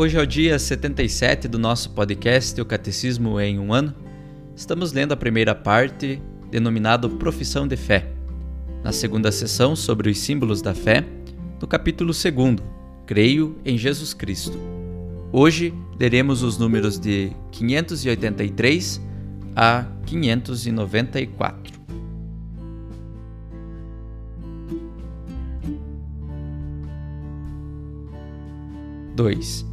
Hoje é o dia 77 do nosso podcast O Catecismo em um ano. Estamos lendo a primeira parte denominado Profissão de Fé. Na segunda sessão, sobre os símbolos da fé, no capítulo 2, Creio em Jesus Cristo. Hoje leremos os números de 583 a 594. Dois.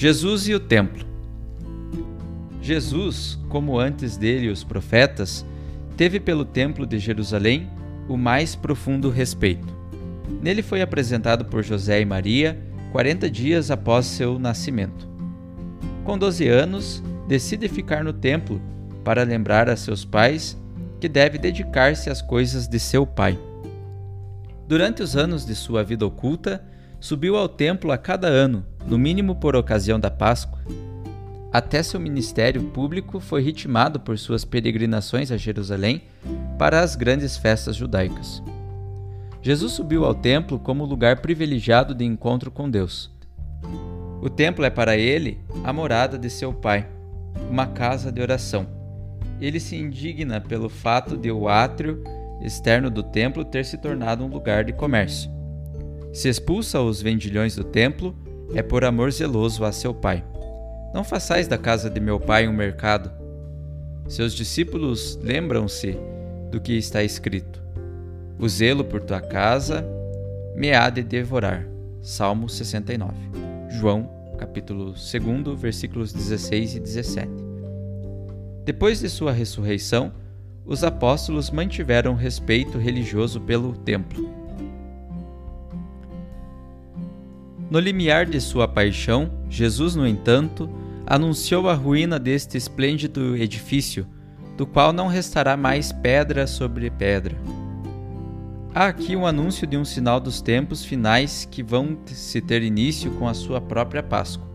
Jesus e o Templo. Jesus, como antes dele os profetas, teve pelo Templo de Jerusalém o mais profundo respeito. Nele foi apresentado por José e Maria 40 dias após seu nascimento. Com 12 anos, decide ficar no templo para lembrar a seus pais que deve dedicar-se às coisas de seu pai. Durante os anos de sua vida oculta, subiu ao templo a cada ano, no mínimo por ocasião da Páscoa, até seu ministério público foi ritmado por suas peregrinações a Jerusalém para as grandes festas judaicas. Jesus subiu ao templo como lugar privilegiado de encontro com Deus. O templo é para ele a morada de seu Pai, uma casa de oração. Ele se indigna pelo fato de o átrio externo do templo ter se tornado um lugar de comércio. Se expulsa os vendilhões do templo, é por amor zeloso a seu Pai. Não façais da casa de meu pai um mercado. Seus discípulos lembram-se do que está escrito: O zelo por tua casa me há de devorar. Salmo 69. João, capítulo 2, versículos 16 e 17. Depois de sua ressurreição, os apóstolos mantiveram respeito religioso pelo templo. No limiar de sua paixão, Jesus, no entanto, anunciou a ruína deste esplêndido edifício, do qual não restará mais pedra sobre pedra. Há aqui um anúncio de um sinal dos tempos finais que vão se ter início com a sua própria Páscoa.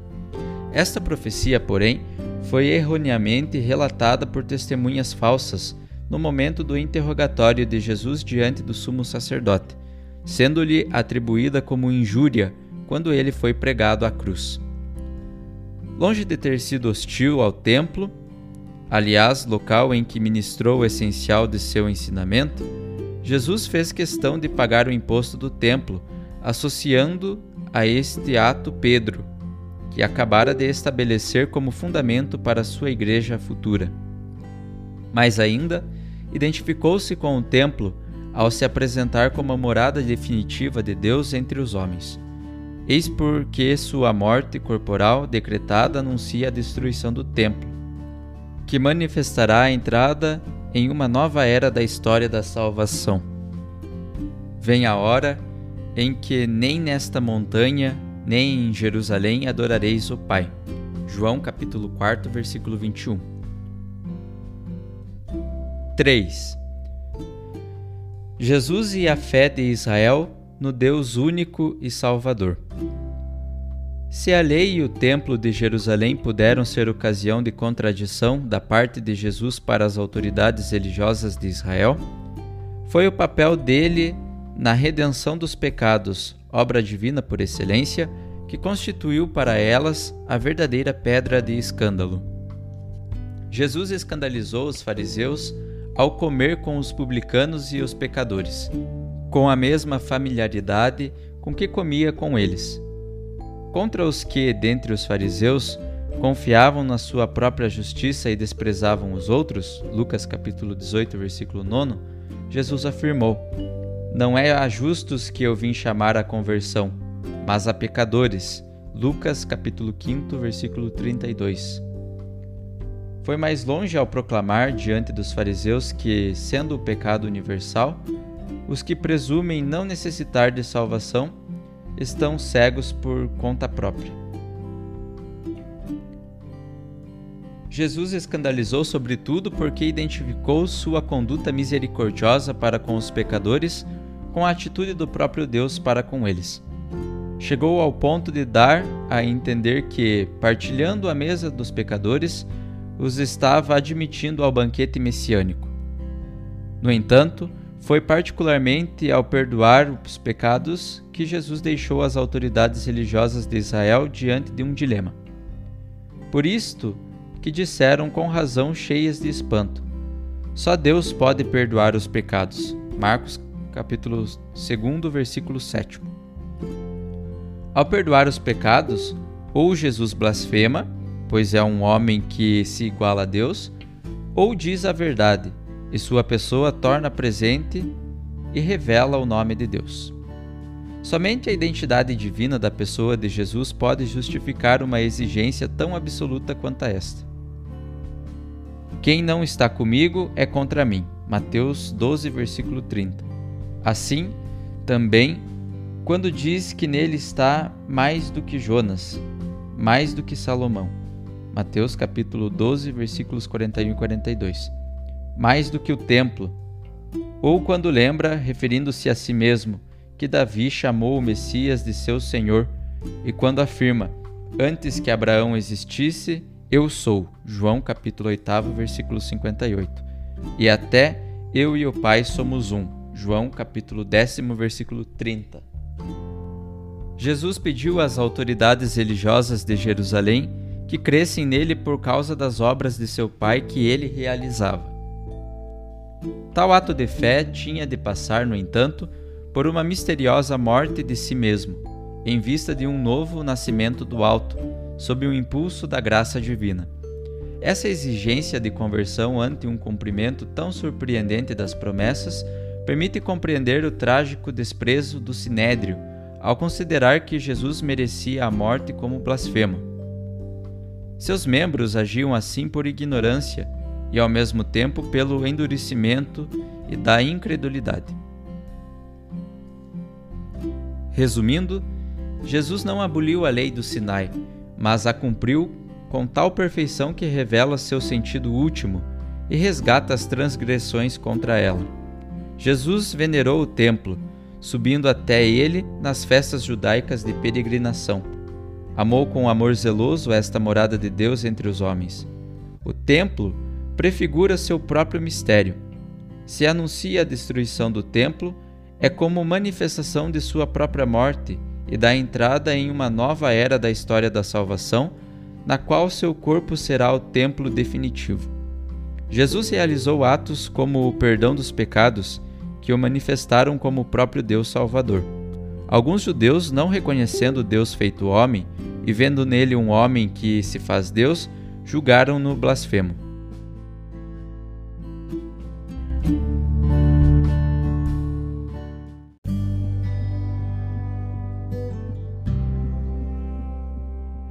Esta profecia, porém, foi erroneamente relatada por testemunhas falsas no momento do interrogatório de Jesus diante do sumo sacerdote, sendo-lhe atribuída como injúria quando ele foi pregado à cruz. Longe de ter sido hostil ao templo, aliás, local em que ministrou o essencial de seu ensinamento, Jesus fez questão de pagar o imposto do templo, associando a este ato Pedro, que acabara de estabelecer como fundamento para sua igreja futura. Mais ainda, identificou-se com o templo ao se apresentar como a morada definitiva de Deus entre os homens. Eis porque sua morte corporal decretada anuncia a destruição do templo, que manifestará a entrada em uma nova era da história da salvação. Vem a hora em que nem nesta montanha, nem em Jerusalém adorareis o Pai. João capítulo 4, versículo 21. 3. Jesus e a fé de Israel no Deus único e Salvador. Se a lei e o templo de Jerusalém puderam ser ocasião de contradição da parte de Jesus para as autoridades religiosas de Israel, foi o papel dele na redenção dos pecados, obra divina por excelência, que constituiu para elas a verdadeira pedra de escândalo. Jesus escandalizou os fariseus ao comer com os publicanos e os pecadores, com a mesma familiaridade com que comia com eles. Contra os que, dentre os fariseus, confiavam na sua própria justiça e desprezavam os outros, Lucas capítulo 18, versículo 9, Jesus afirmou: Não é a justos que eu vim chamar à conversão, mas a pecadores. Lucas capítulo 5, versículo 32. Foi mais longe ao proclamar diante dos fariseus que, sendo o pecado universal, os que presumem não necessitar de salvação estão cegos por conta própria. Jesus escandalizou sobretudo porque identificou sua conduta misericordiosa para com os pecadores com a atitude do próprio Deus para com eles. Chegou ao ponto de dar a entender que, partilhando a mesa dos pecadores, os estava admitindo ao banquete messiânico. No entanto, foi particularmente ao perdoar os pecados que Jesus deixou as autoridades religiosas de Israel diante de um dilema. Por isto, que disseram com razão cheias de espanto: Só Deus pode perdoar os pecados. Marcos capítulo 2, versículo 7. Ao perdoar os pecados, ou Jesus blasfema, pois é um homem que se iguala a Deus, ou diz a verdade, e sua pessoa torna presente e revela o nome de Deus. Somente a identidade divina da pessoa de Jesus pode justificar uma exigência tão absoluta quanto esta. Quem não está comigo é contra mim. Mateus 12, versículo 30. Assim, também, quando diz que nele está mais do que Jonas, mais do que Salomão. Mateus capítulo 12, versículos 41 e 42. Mais do que o templo. Ou quando lembra, referindo-se a si mesmo, que Davi chamou o Messias de seu Senhor, e quando afirma: Antes que Abraão existisse, eu sou, João capítulo 8, versículo 58. E até eu e o Pai somos um, João capítulo 10, versículo 30. Jesus pediu às autoridades religiosas de Jerusalém que crescem nele por causa das obras de seu Pai que ele realizava. Tal ato de fé tinha de passar, no entanto, por uma misteriosa morte de si mesmo, em vista de um novo nascimento do alto, sob o impulso da graça divina. Essa exigência de conversão ante um cumprimento tão surpreendente das promessas permite compreender o trágico desprezo do sinédrio ao considerar que Jesus merecia a morte como blasfemo. Seus membros agiam assim por ignorância e ao mesmo tempo pelo endurecimento e da incredulidade. Resumindo, Jesus não aboliu a lei do Sinai, mas a cumpriu com tal perfeição que revela seu sentido último e resgata as transgressões contra ela. Jesus venerou o templo, subindo até ele nas festas judaicas de peregrinação. Amou com amor zeloso esta morada de Deus entre os homens. O templo prefigura seu próprio mistério. Se anuncia a destruição do templo, é como manifestação de sua própria morte e da entrada em uma nova era da história da salvação, na qual seu corpo será o templo definitivo. Jesus realizou atos como o perdão dos pecados, que o manifestaram como o próprio Deus Salvador. Alguns judeus, não reconhecendo Deus feito homem e vendo nele um homem que se faz Deus, julgaram-no blasfemo.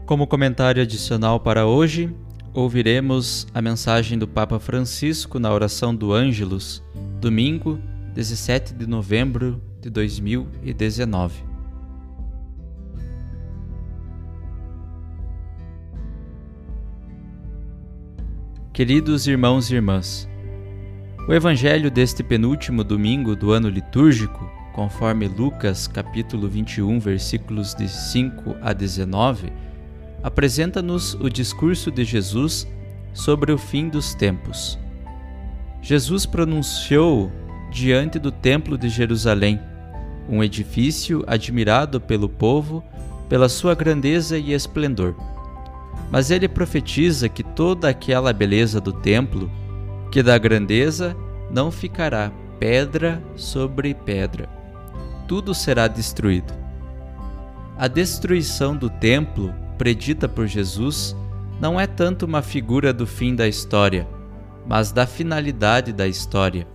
Como comentário adicional para hoje, ouviremos a mensagem do Papa Francisco na oração do Ângelus, domingo, 17 de novembro de 2019. Queridos irmãos e irmãs, o evangelho deste penúltimo domingo do ano litúrgico, conforme Lucas capítulo 21, versículos de 5 a 19, apresenta-nos o discurso de Jesus sobre o fim dos tempos. Jesus pronunciou diante do Templo de Jerusalém, um edifício admirado pelo povo pela sua grandeza e esplendor. Mas ele profetiza que toda aquela beleza do templo, que da grandeza não ficará pedra sobre pedra. tudo será destruído. A destruição do templo, predita por Jesus, não é tanto uma figura do fim da história, mas da finalidade da história.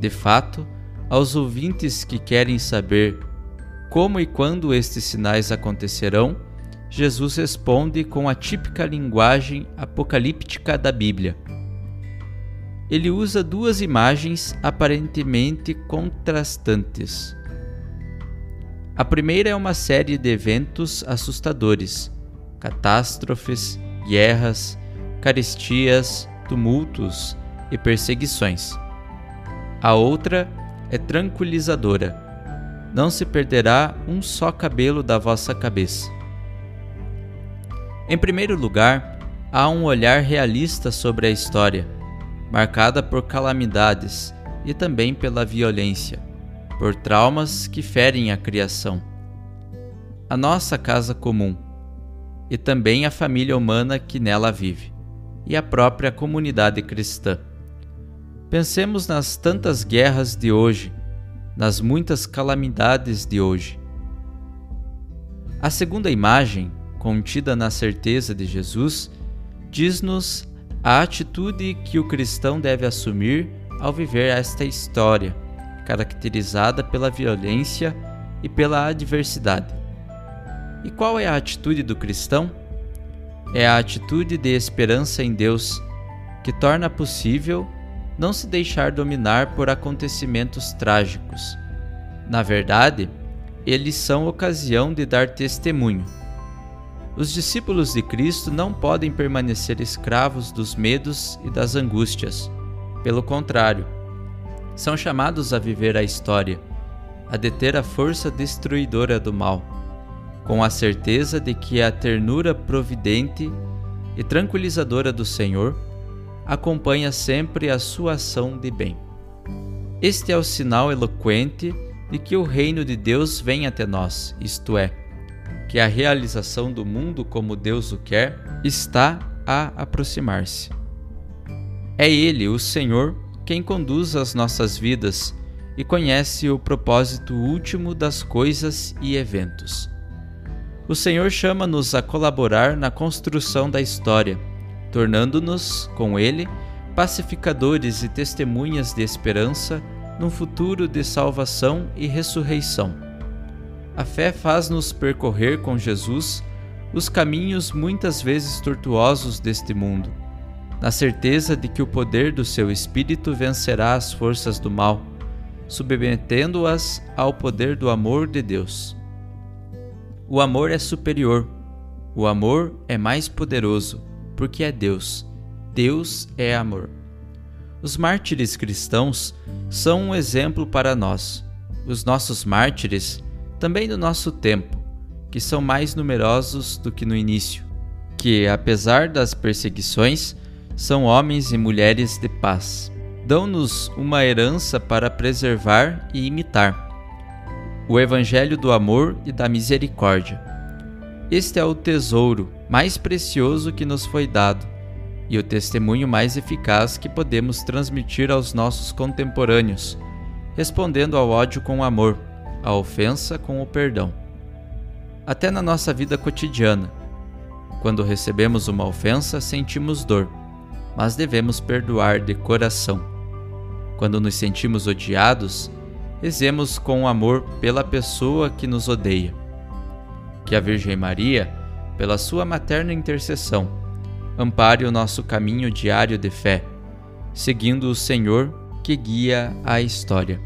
De fato, aos ouvintes que querem saber como e quando estes sinais acontecerão, Jesus responde com a típica linguagem apocalíptica da Bíblia. Ele usa duas imagens aparentemente contrastantes. A primeira é uma série de eventos assustadores, catástrofes, guerras, caristias, tumultos e perseguições. A outra é tranquilizadora. Não se perderá um só cabelo da vossa cabeça. Em primeiro lugar, há um olhar realista sobre a história, marcada por calamidades e também pela violência, por traumas que ferem a criação. A nossa casa comum, e também a família humana que nela vive, e a própria comunidade cristã. Pensemos nas tantas guerras de hoje, nas muitas calamidades de hoje. A segunda imagem contida na certeza de Jesus, diz-nos a atitude que o cristão deve assumir ao viver esta história, caracterizada pela violência e pela adversidade. E qual é a atitude do cristão? É a atitude de esperança em Deus, que torna possível não se deixar dominar por acontecimentos trágicos. Na verdade, eles são ocasião de dar testemunho os discípulos de Cristo não podem permanecer escravos dos medos e das angústias. Pelo contrário, são chamados a viver a história, a deter a força destruidora do mal, com a certeza de que a ternura providente e tranquilizadora do Senhor acompanha sempre a sua ação de bem. Este é o sinal eloquente de que o reino de Deus vem até nós, isto é, que a realização do mundo como Deus o quer está a aproximar-se. É Ele, o Senhor, quem conduz as nossas vidas e conhece o propósito último das coisas e eventos. O Senhor chama-nos a colaborar na construção da história, tornando-nos, com Ele, pacificadores e testemunhas de esperança num futuro de salvação e ressurreição. A fé faz-nos percorrer com Jesus os caminhos muitas vezes tortuosos deste mundo, na certeza de que o poder do seu Espírito vencerá as forças do mal, submetendo-as ao poder do amor de Deus. O amor é superior, o amor é mais poderoso, porque é Deus. Deus é amor. Os mártires cristãos são um exemplo para nós. Os nossos mártires também do nosso tempo, que são mais numerosos do que no início, que, apesar das perseguições, são homens e mulheres de paz. Dão-nos uma herança para preservar e imitar. O Evangelho do amor e da misericórdia. Este é o tesouro mais precioso que nos foi dado e o testemunho mais eficaz que podemos transmitir aos nossos contemporâneos, respondendo ao ódio com amor a ofensa com o perdão. Até na nossa vida cotidiana, quando recebemos uma ofensa, sentimos dor, mas devemos perdoar de coração. Quando nos sentimos odiados, rezemos com amor pela pessoa que nos odeia. Que a Virgem Maria, pela sua materna intercessão, ampare o nosso caminho diário de fé, seguindo o Senhor que guia a história.